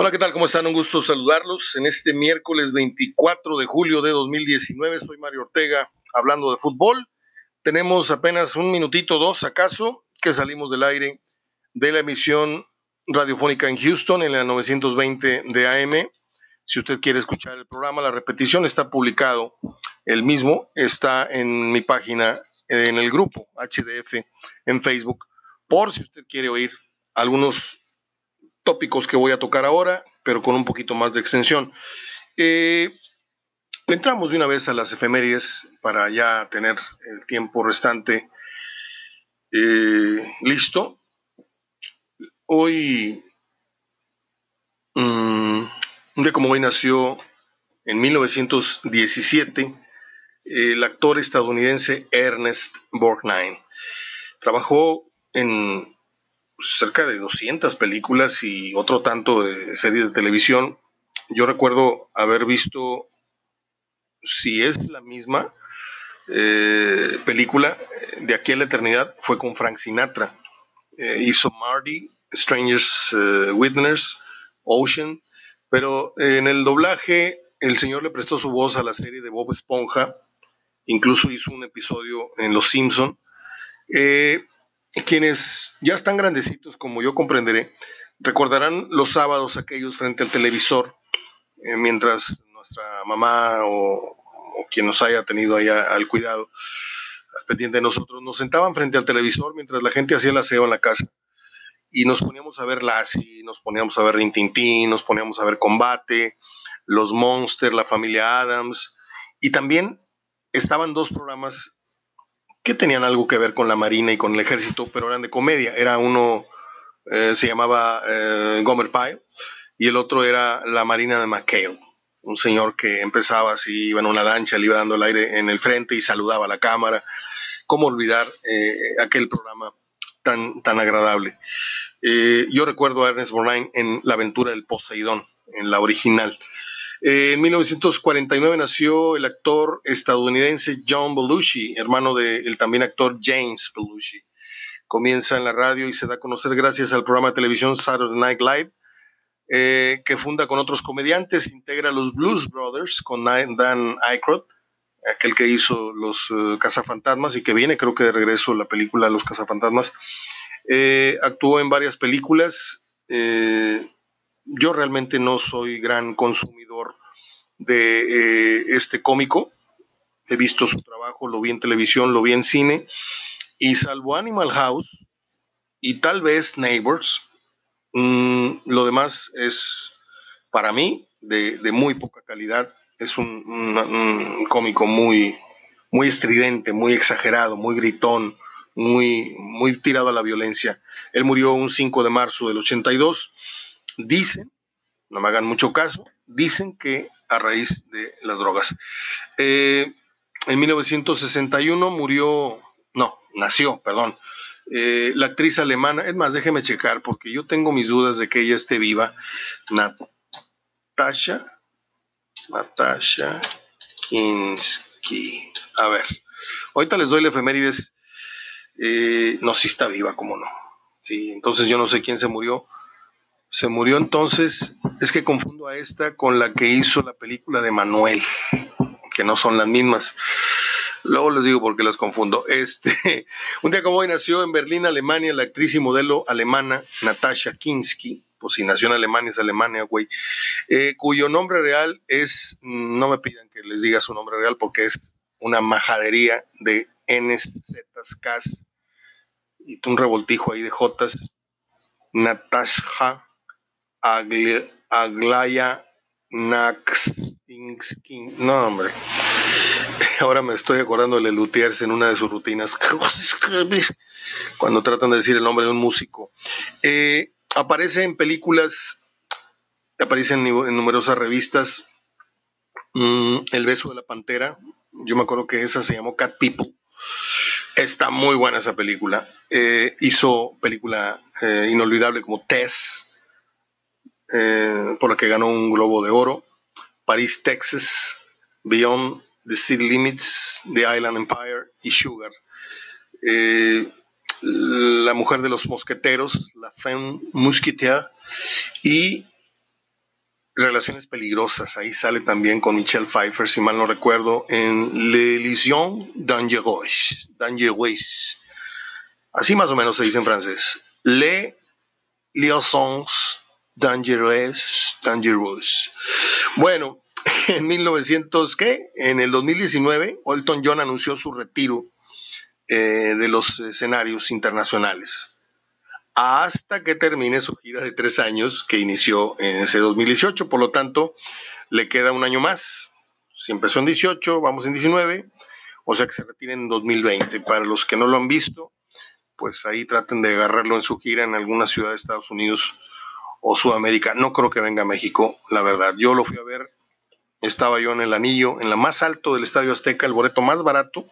Hola, ¿qué tal? ¿Cómo están? Un gusto saludarlos en este miércoles 24 de julio de 2019. Soy Mario Ortega hablando de fútbol. Tenemos apenas un minutito, dos acaso, que salimos del aire de la emisión radiofónica en Houston en la 920 de AM. Si usted quiere escuchar el programa, la repetición está publicado. El mismo está en mi página, en el grupo HDF en Facebook, por si usted quiere oír algunos tópicos que voy a tocar ahora, pero con un poquito más de extensión. Eh, entramos de una vez a las efemérides para ya tener el tiempo restante eh, listo. Hoy, mm, un día como hoy nació en 1917 el actor estadounidense Ernest Borgnine. Trabajó en cerca de 200 películas y otro tanto de series de televisión. Yo recuerdo haber visto, si es la misma eh, película, de aquí a la eternidad, fue con Frank Sinatra. Eh, hizo Marty, Strangers Witness, Ocean, pero en el doblaje el señor le prestó su voz a la serie de Bob Esponja, incluso hizo un episodio en Los Simpson. Eh, quienes ya están grandecitos, como yo comprenderé, recordarán los sábados aquellos frente al televisor, eh, mientras nuestra mamá o, quien nos haya tenido ahí al cuidado, al pendiente de nosotros, nos sentaban frente al televisor mientras la gente hacía el aseo en la casa. Y nos poníamos a ver Lassie, nos poníamos a ver Rintintín, nos poníamos a ver Combate, Los Monsters, la familia Adams. Y también estaban dos programas que tenían algo que ver con la Marina y con el ejército, pero eran de comedia. Era uno, eh, se llamaba eh, Gomer Pyle, y el otro era la Marina de McHale, un señor que empezaba así, iba en una lancha, le iba dando el aire en el frente y saludaba a la cámara. ¿Cómo olvidar eh, aquel programa tan, tan agradable? yo recuerdo a Ernest Borgnine en La aventura del Poseidón, en la original. Eh, en 1949 nació el actor estadounidense John Belushi, hermano del también actor James Belushi. Comienza en la radio y se da a conocer gracias al programa de televisión Saturday Night Live, eh, que funda con otros comediantes, integra los Blues Brothers con Dan Aykroyd, aquel que hizo Los uh, Cazafantasmas y que viene creo que de regreso la película Los Cazafantasmas. actuó en varias películas yo realmente no soy gran consumidor de eh, este cómico. He visto su trabajo, lo vi en televisión, lo vi en cine. Y salvo Animal House y tal vez Neighbors, mm, lo demás es para mí de, muy poca calidad. Es un, cómico muy, muy estridente, muy exagerado, muy gritón, muy, muy tirado a la violencia. Él murió un 5 de marzo del 82 Dicen, no me hagan mucho caso, dicen que a raíz de las drogas. Eh, en 1961 murió, no, nació, perdón, eh, la actriz alemana, es más, déjeme checar porque yo tengo mis dudas de que ella esté viva, Natasha, Natasha Kinski. A ver, ahorita les doy la efemérides, eh, no, si está viva, cómo no. Sí, entonces yo no sé quién se murió se murió entonces, es que confundo a esta con la que hizo la película de Manuel, que no son las mismas. Luego les digo por qué las confundo. Este, un día como hoy nació en Berlín, Alemania, la actriz y modelo alemana Natasha Kinski. Pues si nació en Alemania es Alemania, güey. Eh, cuyo nombre real es, no me pidan que les diga su nombre real porque es una majadería de Ns, Zs, Ks y un revoltijo ahí de Jotas. Natasha Aglaya Naxinsky. No, hombre. Ahora me estoy acordando de Luthiers en una de sus rutinas. Cuando tratan de decir el nombre de un músico. Eh, aparece en películas, aparece en, numerosas revistas. Mm, el beso de la pantera. Yo me acuerdo que esa se llamó Cat People. Está muy buena esa película. Eh, hizo película eh, inolvidable como Tess eh, por la que ganó un Globo de Oro, Paris, Texas, Beyond the City Limits, The Island Empire y Sugar. Eh, la mujer de los mosqueteros, la Femme Musquetaire, y Relaciones Peligrosas, ahí sale también con Michelle Pfeiffer, si mal no recuerdo, en Le Liaison Dangereuse. Dangereuse. Así más o menos se dice en francés. Le Liaisons Dangerous, Dangerous. Bueno, en 1900, ¿qué? En el 2019, Elton John anunció su retiro eh, de los escenarios internacionales hasta que termine su gira de tres años que inició en ese 2018. Por lo tanto, le queda un año más. Si empezó en 18, vamos en 19, o sea que se retira en 2020. Para los que no lo han visto, pues ahí traten de agarrarlo en su gira en alguna ciudad de Estados Unidos o Sudamérica. No creo que venga a México, la verdad. Yo lo fui a ver, estaba yo en el anillo, en la más alto del Estadio Azteca, el boleto más barato,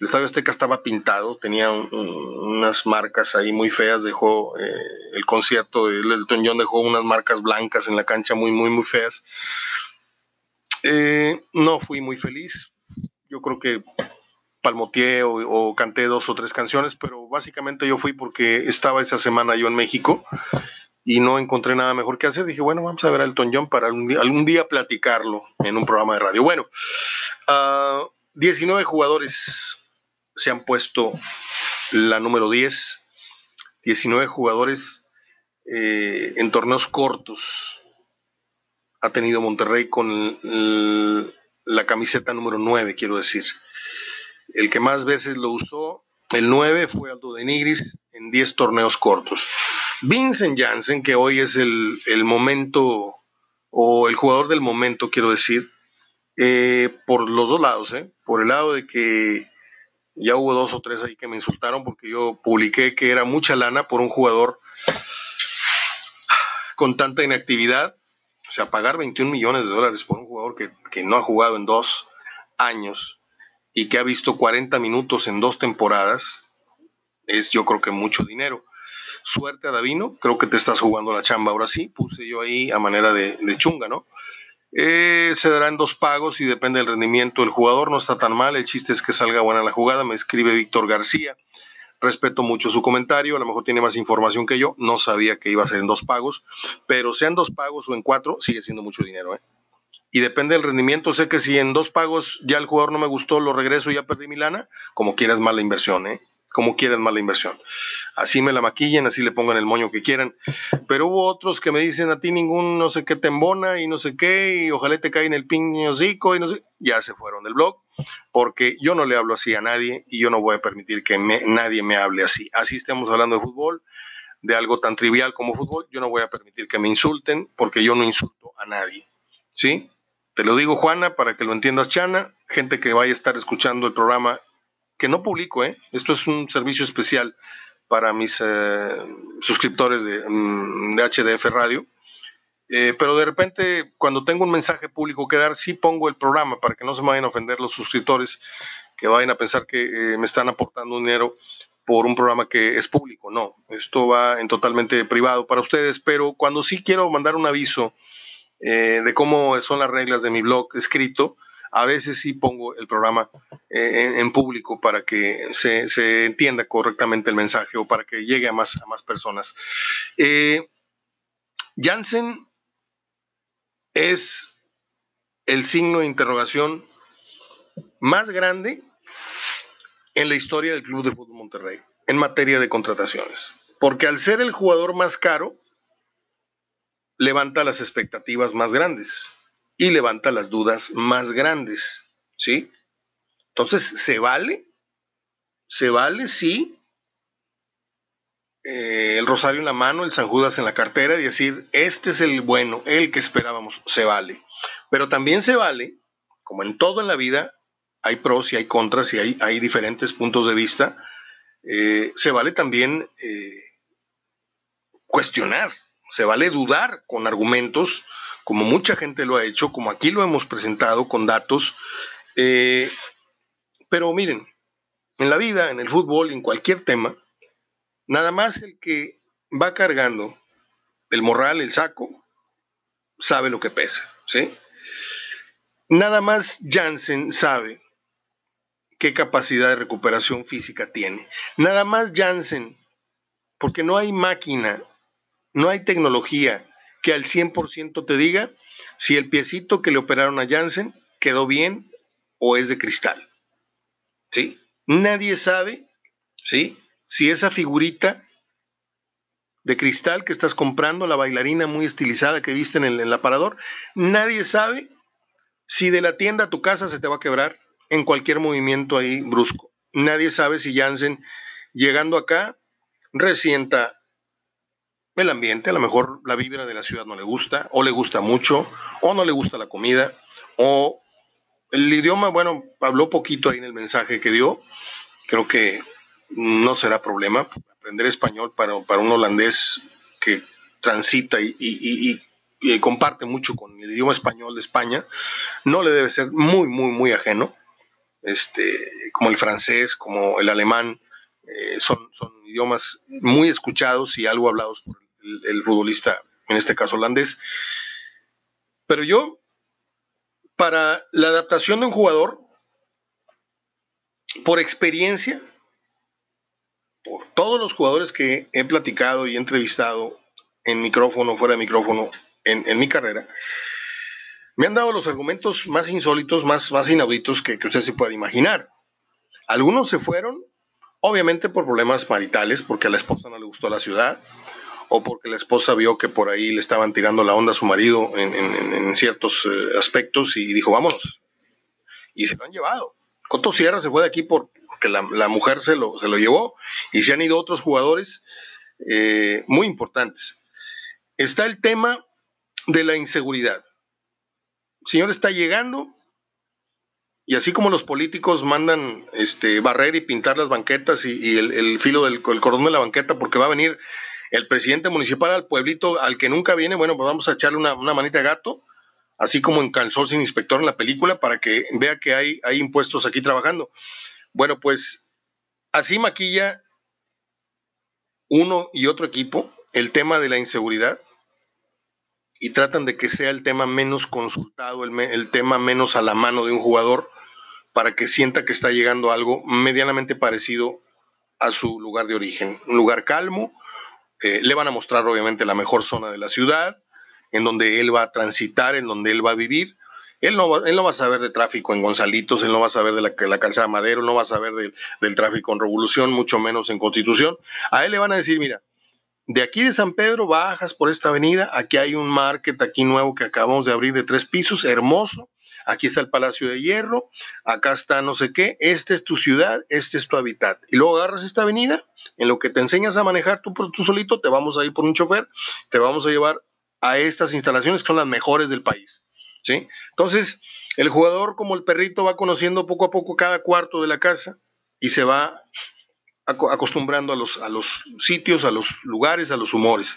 el Estadio Azteca estaba pintado, tenía unas marcas ahí muy feas, dejó eh, el concierto de Elton John dejó unas marcas blancas en la cancha muy, muy, muy feas. Eh, no fui muy feliz. Yo creo que palmoteé o, o, canté dos o tres canciones, pero básicamente yo fui porque estaba esa semana yo en México y no encontré nada mejor que hacer. Dije, bueno, vamos a ver a Elton John para algún día, platicarlo en un programa de radio. Bueno, 19 ah, jugadores se han puesto la número 10, 19 jugadores eh, en torneos cortos. Ha tenido Monterrey con la camiseta número 9, quiero decir. El que más veces lo usó, el 9, fue Aldo de Nigris en 10 torneos cortos. Vincent Janssen, que hoy es el, momento, o el jugador del momento, quiero decir, eh, por los dos lados, ¿eh? por el lado de que ya hubo dos o tres ahí que me insultaron porque yo publiqué que era mucha lana por un jugador con tanta inactividad. O sea, pagar 21 millones de dólares por un jugador que, que no ha jugado en dos años y que ha visto 40 minutos en dos temporadas, es yo creo que mucho dinero. Suerte a Davino, creo que te estás jugando la chamba ahora sí, puse yo ahí a manera de, chunga, ¿no? Eh, se darán dos pagos y depende del rendimiento del jugador. No está tan mal. El chiste es que salga buena la jugada. Me escribe Víctor García. Respeto mucho su comentario. A lo mejor tiene más información que yo. No sabía que iba a ser en dos pagos. Pero sean dos pagos o en cuatro, sigue siendo mucho dinero. ¿eh? Y depende del rendimiento. Sé que si en dos pagos ya el jugador no me gustó, lo regreso y ya perdí mi lana. Como quieras, mala inversión. ¿eh? Como quieran mala inversión. Así me la maquillen, así le pongan el moño que quieran. Pero hubo otros que me dicen a ti ningún no sé qué te embona y no sé qué, y ojalá te caiga en el piñocico y no sé. Ya se fueron del blog, porque yo no le hablo así a nadie y yo no voy a permitir que nadie me hable así. Así estemos hablando de fútbol, de algo tan trivial como fútbol, yo no voy a permitir que me insulten, porque yo no insulto a nadie. ¿Sí? Te lo digo, Juana, para que lo entiendas, Chana, gente que vaya a estar escuchando el programa que no publico, ¿eh? Esto es un servicio especial para mis eh, suscriptores de, mm, HDF Radio. Eh, pero de repente, cuando tengo un mensaje público que dar, sí pongo el programa para que no se me vayan a ofender los suscriptores que vayan a pensar que me están aportando dinero por un programa que es público. No, esto va en totalmente privado para ustedes, pero cuando sí quiero mandar un aviso de cómo son las reglas de mi blog escrito, a veces sí pongo el programa eh, en, público para que se, entienda correctamente el mensaje o para que llegue a más, a más personas. Eh, Jansen es el signo de interrogación más grande en la historia del Club de Fútbol Monterrey en materia de contrataciones. Porque al ser el jugador más caro, levanta las expectativas más grandes y levanta las dudas más grandes, ¿sí? Entonces, ¿se vale? ¿Se vale? Sí. Eh, el rosario en la mano, el San Judas en la cartera y decir, este es el bueno, el que esperábamos, se vale. Pero también se vale, como en todo en la vida, hay pros y hay contras y hay, diferentes puntos de vista, eh, se vale también eh, cuestionar, se vale dudar con argumentos como mucha gente lo ha hecho, como aquí lo hemos presentado con datos. Eh, pero miren, en la vida, en el fútbol, en cualquier tema, nada más el que va cargando el morral, el saco, sabe lo que pesa, ¿sí? Nada más Jansen sabe qué capacidad de recuperación física tiene. Nada más Jansen, porque no hay máquina, no hay tecnología, que al 100% te diga si el piecito que le operaron a Jansen quedó bien o es de cristal. ¿Sí? Nadie sabe, ¿sí? Si esa figurita de cristal que estás comprando, la bailarina muy estilizada que viste en el, en el aparador, nadie sabe si de la tienda a tu casa se te va a quebrar en cualquier movimiento ahí brusco. Nadie sabe si Jansen, llegando acá, resienta el ambiente, a lo mejor la vibra de la ciudad no le gusta, o le gusta mucho, o no le gusta la comida, o el idioma, bueno, habló poquito ahí en el mensaje que dio, creo que no será problema aprender español para, un holandés que transita y, comparte mucho con el idioma español de España, no le debe ser muy, muy, muy ajeno, este, como el francés, como el alemán, eh, son, son idiomas muy escuchados y algo hablados por el, futbolista, en este caso holandés. Pero yo, para la adaptación de un jugador, por experiencia, por todos los jugadores que he platicado y entrevistado en micrófono, fuera de micrófono, en, mi carrera, me han dado los argumentos más insólitos, más, más inauditos que, que usted se pueda imaginar. Algunos se fueron, obviamente por problemas maritales, porque a la esposa no le gustó la ciudad, o porque la esposa vio que por ahí le estaban tirando la onda a su marido en, ciertos eh, aspectos y dijo, vámonos. Y se lo han llevado. Coto Sierra se fue de aquí porque la, mujer se lo, se lo, llevó y se han ido otros jugadores eh, muy importantes. Está el tema de la inseguridad. El señor está llegando y así como los políticos mandan este, barrer y pintar las banquetas y, el, filo del el cordón de la banqueta porque va a venir el presidente municipal al pueblito al que nunca viene, bueno, pues vamos a echarle una, manita de gato, así como en sin inspector en la película, para que vea que hay, hay impuestos aquí trabajando. Bueno, pues así maquilla uno y otro equipo el tema de la inseguridad y tratan de que sea el tema menos consultado, el, el, tema menos a la mano de un jugador, para que sienta que está llegando algo medianamente parecido a su lugar de origen. Un lugar calmo, eh, le van a mostrar obviamente la mejor zona de la ciudad, en donde él va a transitar, en donde él va a vivir. Él no, va, él no va a saber de tráfico en Gonzalitos, él no va a saber de la, la calzada Madero, no va a saber del tráfico en Revolución, mucho menos en Constitución. A él le van a decir, mira, de aquí de San Pedro bajas por esta avenida, aquí hay un market aquí nuevo que acabamos de abrir de tres pisos, hermoso, aquí está el Palacio de Hierro, acá está no sé qué, esta es tu ciudad, este es tu hábitat. Y luego agarras esta avenida, en lo que te enseñas a manejar tú, tú solito, te vamos a ir por un chofer, te vamos a llevar a estas instalaciones que son las mejores del país. ¿sí? Entonces, el jugador como el perrito va conociendo poco a poco cada cuarto de la casa y se va acostumbrando a los, a los sitios, a los lugares, a los humores.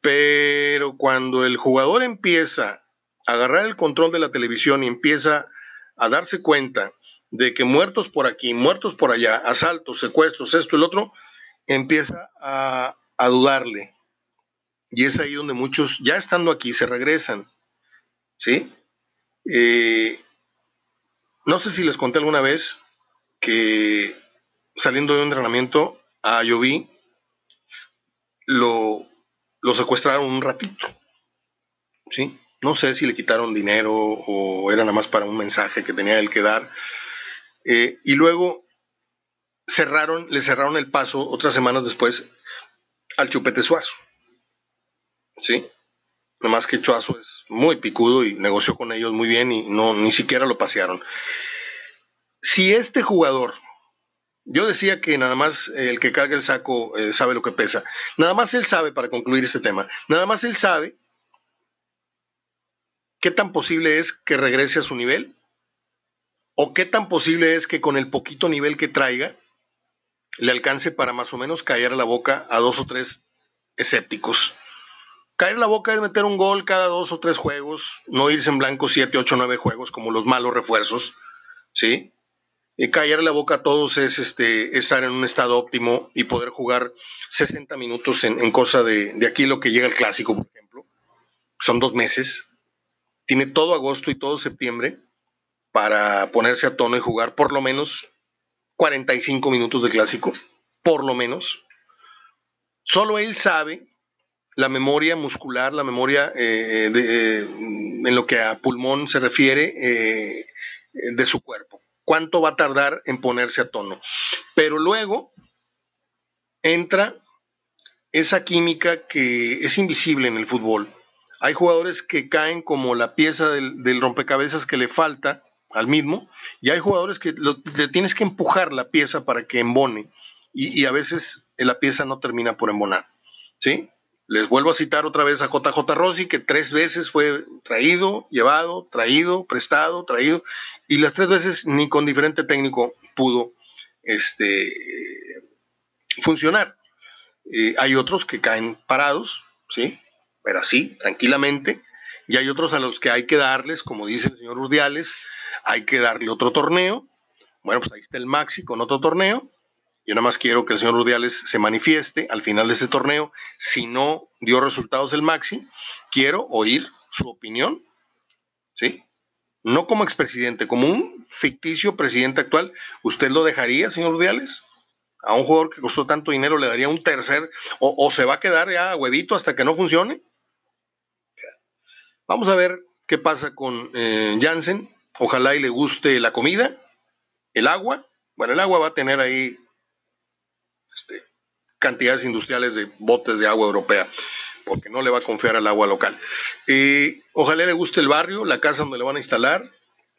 Pero cuando el jugador empieza agarrar el control de la televisión y empieza a darse cuenta de que muertos por aquí, muertos por allá, asaltos, secuestros, esto y el otro, empieza a, dudarle. Y es ahí donde muchos, ya estando aquí, se regresan. ¿Sí? Eh, no sé si les conté alguna vez que saliendo de un entrenamiento a Yoví, lo, lo secuestraron un ratito. ¿Sí? No sé si le quitaron dinero o era nada más para un mensaje que tenía él que dar. Eh, y luego cerraron, le cerraron el paso otras semanas después al Chupete Suazo. ¿Sí? Nomás que Chuazo es muy picudo y negoció con ellos muy bien y no, ni siquiera lo pasearon. Si este jugador, yo decía que nada más el que carga el saco eh, sabe lo que pesa, nada más él sabe, para concluir este tema, nada más él sabe ¿qué tan posible es que regrese a su nivel? ¿O qué tan posible es que con el poquito nivel que traiga le alcance para más o menos caer a la boca a dos o tres escépticos? Caer la boca es meter un gol cada dos o tres juegos, no irse en blanco siete, ocho, nueve juegos como los malos refuerzos, ¿sí? Y caer a la boca a todos es este, estar en un estado óptimo y poder jugar 60 minutos en, cosa de, de aquí lo que llega el clásico, por ejemplo. Son dos meses, tiene todo agosto y todo septiembre para ponerse a tono y jugar por lo menos 45 minutos de clásico, por lo menos. Solo él sabe la memoria muscular, la memoria eh, de, en lo que a pulmón se refiere de su cuerpo. ¿Cuánto va a tardar en ponerse a tono? Pero luego entra esa química que es invisible en el fútbol. Hay jugadores que caen como la pieza del, rompecabezas que le falta al mismo, y hay jugadores que le tienes que empujar la pieza para que embone, y, a veces la pieza no termina por embonar. ¿sí? Les vuelvo a citar otra vez a JJ Rossi, que tres veces fue traído, llevado, traído, prestado, traído, y las tres veces ni con diferente técnico pudo este, funcionar. Eh, hay otros que caen parados, ¿sí? Pero así, tranquilamente. Y hay otros a los que hay que darles, como dice el señor Urdiales, hay que darle otro torneo. Bueno, pues ahí está el Maxi con otro torneo. Yo nada más quiero que el señor Urdiales se manifieste al final de este torneo. Si no dio resultados el Maxi, quiero oír su opinión, ¿sí? No como expresidente, como un ficticio presidente actual. ¿Usted lo dejaría, señor Urdiales? a un jugador que costó tanto dinero le daría un tercer o, se va a quedar ya huevito hasta que no funcione. Vamos a ver qué pasa con eh, Jansen. Ojalá y le guste la comida, el agua. Bueno, el agua va a tener ahí este, cantidades industriales de botes de agua europea, porque no le va a confiar al agua local. Eh, ojalá le guste el barrio, la casa donde le van a instalar,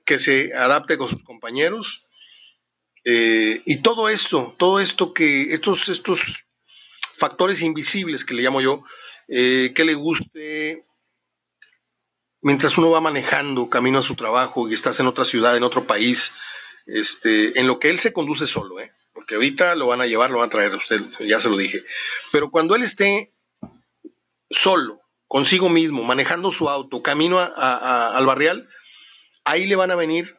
que se adapte con sus compañeros, eh, y todo esto, todo esto que, estos, estos factores invisibles que le llamo yo, eh, que le guste mientras uno va manejando camino a su trabajo y estás en otra ciudad, en otro país, este, en lo que él se conduce solo, ¿eh? porque ahorita lo van a llevar, lo van a traer, usted ya se lo dije, pero cuando él esté solo, consigo mismo, manejando su auto, camino al barrial, ahí le van a venir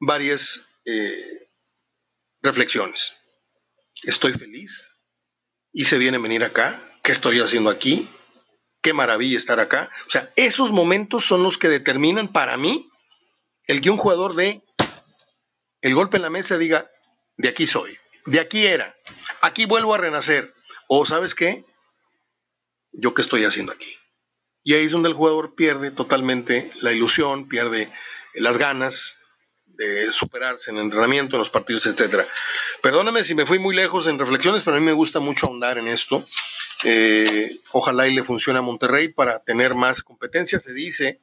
varias reflexiones. Estoy feliz. Hice bien en venir acá. ¿Qué estoy haciendo aquí? Qué maravilla estar acá. O sea, esos momentos son los que determinan para mí el que un jugador de el golpe en la mesa diga, de aquí soy, de aquí era, aquí vuelvo a renacer. O sabes qué, yo qué estoy haciendo aquí. Y ahí es donde el jugador pierde totalmente la ilusión, pierde las ganas, de superarse en el entrenamiento, en los partidos, etcétera. Perdóname si me fui muy lejos en reflexiones, pero a mí me gusta mucho ahondar en esto. Eh, ojalá y le funcione a Monterrey para tener más competencia. Se dice,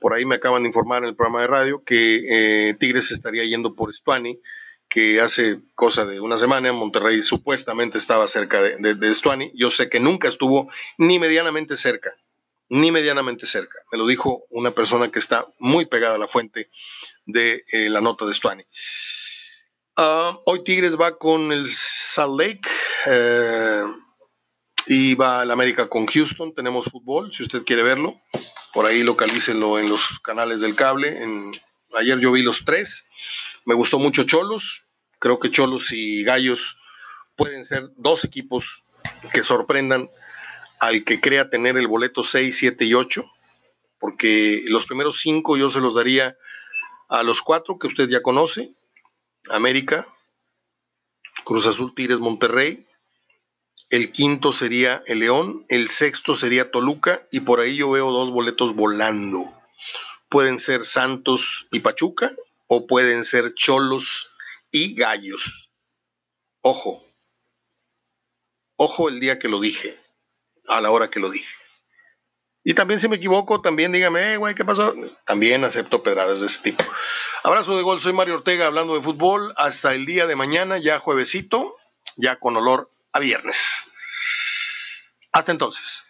por ahí me acaban de informar en el programa de radio, que eh, Tigres estaría yendo por Stuani, que hace cosa de una semana Monterrey supuestamente estaba cerca de, de. Yo sé que nunca estuvo ni medianamente cerca, ni medianamente cerca. Me lo dijo una persona que está muy pegada a la fuente de eh, la nota de Stuani. Ah, hoy Tigres va con el Salt Lake y va el América con Houston. Tenemos fútbol, si usted quiere verlo. Por ahí localícenlo en los canales del cable. Ayer yo vi los tres. Me gustó mucho Cholos. Creo que Cholos y Gallos pueden ser dos equipos que sorprendan al que crea tener el boleto 6, 7 y 8, porque los primeros cinco yo se los daría a los cuatro que usted ya conoce, América, Cruz Azul, Tigres, Monterrey, el quinto sería el León, el sexto sería Toluca y por ahí yo veo dos boletos volando. Pueden ser Santos y Pachuca o pueden ser Cholos y Gallos. Ojo, ojo el día que lo dije, a la hora que lo dije. Y también si me equivoco, también dígame, eh, güey, ¿qué pasó? También acepto pedradas de ese tipo. Abrazo de gol, soy Mario Ortega hablando de fútbol. Hasta el día de mañana, ya juevesito, ya con olor a viernes. Hasta entonces.